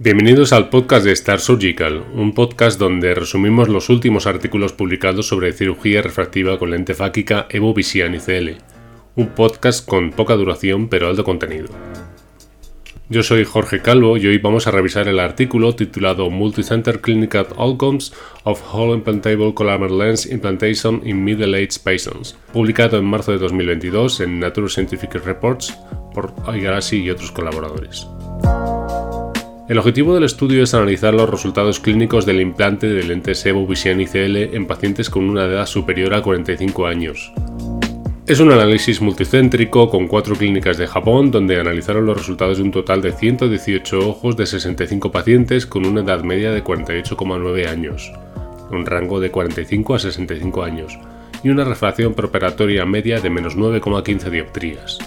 Bienvenidos al podcast de Star Surgical, un podcast donde resumimos los últimos artículos publicados sobre cirugía refractiva con lente fáquica Evo Visian ICL, un podcast con poca duración pero alto contenido. Yo soy Jorge Calvo y hoy vamos a revisar el artículo titulado Multicenter Clinical Outcomes of Whole Implantable Collamer Lens Implantation in Middle-Aged Patients, publicado en marzo de 2022 en Nature Scientific Reports por Igarashi y otros colaboradores. El objetivo del estudio es analizar los resultados clínicos del implante de lentes Evo Vision ICL en pacientes con una edad superior a 45 años. Es un análisis multicéntrico con cuatro clínicas de Japón donde analizaron los resultados de un total de 118 ojos de 65 pacientes con una edad media de 48,9 años, un rango de 45 a 65 años y una refracción preoperatoria media de menos 9,15 dioptrías.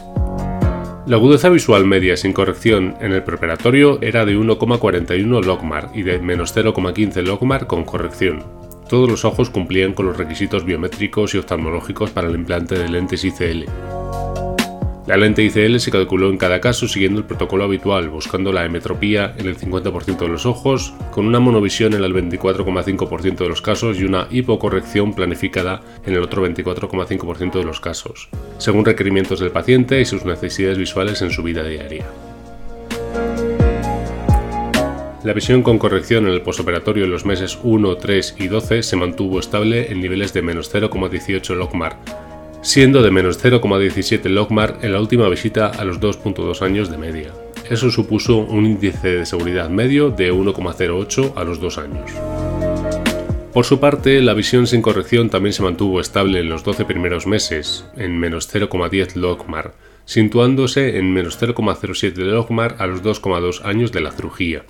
La agudeza visual media sin corrección en el preparatorio era de 1,41 logmar y de menos 0,15 logmar con corrección. Todos los ojos cumplían con los requisitos biométricos y oftalmológicos para el implante de lentes ICL. La lente ICL se calculó en cada caso siguiendo el protocolo habitual, buscando la emetropía en el 50% de los ojos, con una monovisión en el 24,5% de los casos y una hipocorrección planificada en el otro 24,5% de los casos, según requerimientos del paciente y sus necesidades visuales en su vida diaria. La visión con corrección en el posoperatorio en los meses 1, 3 y 12 se mantuvo estable en niveles de menos 0,18 logmar, siendo de menos 0,17 logmar en la última visita a los 2.2 años de media. Eso supuso un índice de seguridad medio de 1,08 a los 2 años. Por su parte, la visión sin corrección también se mantuvo estable en los 12 primeros meses, en menos 0,10 logmar, situándose en menos 0,07 logmar a los 2,2 años de la cirugía.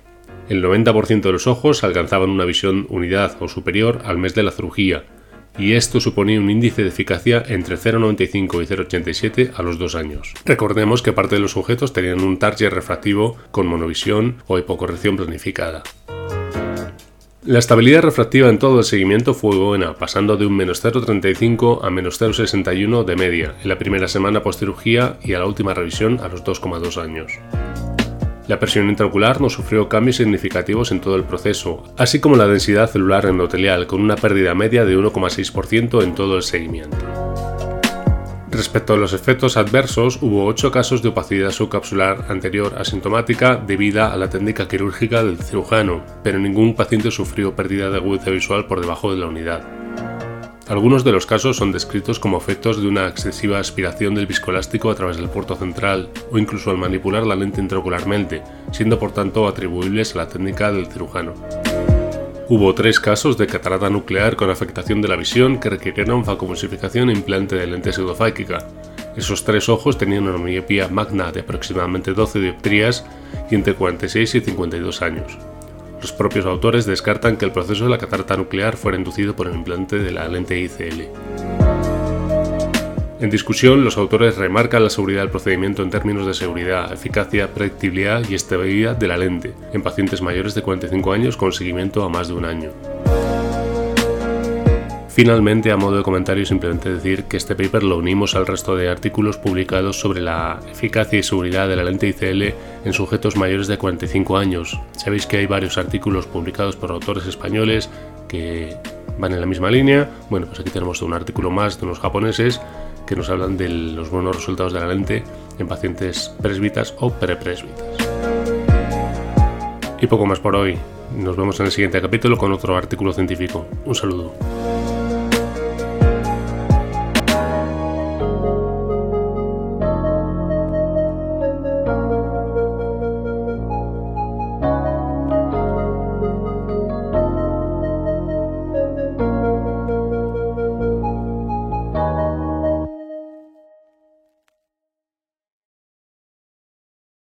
El 90% de los ojos alcanzaban una visión unidad o superior al mes de la cirugía, y esto suponía un índice de eficacia entre 0,95 y 0,87 a los dos años. Recordemos que parte de los sujetos tenían un target refractivo con monovisión o hipocorrección planificada. La estabilidad refractiva en todo el seguimiento fue buena, pasando de un menos 0,35 a menos 0,61 de media en la primera semana post cirugía y a la última revisión a los 2,2 años. La presión intraocular no sufrió cambios significativos en todo el proceso, así como la densidad celular endotelial, con una pérdida media de 1,6% en todo el seguimiento. Respecto a los efectos adversos, hubo 8 casos de opacidad subcapsular anterior asintomática debida a la técnica quirúrgica del cirujano, pero ningún paciente sufrió pérdida de agudeza visual por debajo de la unidad. Algunos de los casos son descritos como efectos de una excesiva aspiración del viscoelástico a través del puerto central o incluso al manipular la lente intraocularmente, siendo por tanto atribuibles a la técnica del cirujano. Hubo tres casos de catarata nuclear con afectación de la visión que requirieron facomulsificación e implante de lente pseudofáquica. Esos tres ojos tenían una miopía magna de aproximadamente 12 dioptrías y entre 46 y 52 años. Los propios autores descartan que el proceso de la catarata nuclear fuera inducido por el implante de la lente ICL. En discusión, los autores remarcan la seguridad del procedimiento en términos de seguridad, eficacia, predictibilidad y estabilidad de la lente en pacientes mayores de 45 años con seguimiento a más de un año. Finalmente, a modo de comentario, simplemente decir que este paper lo unimos al resto de artículos publicados sobre la eficacia y seguridad de la lente ICL en sujetos mayores de 45 años. Sabéis que hay varios artículos publicados por autores españoles que van en la misma línea. Bueno, pues aquí tenemos un artículo más de unos japoneses que nos hablan de los buenos resultados de la lente en pacientes presbitas o prepresbitas. Y poco más por hoy. Nos vemos en el siguiente capítulo con otro artículo científico. Un saludo.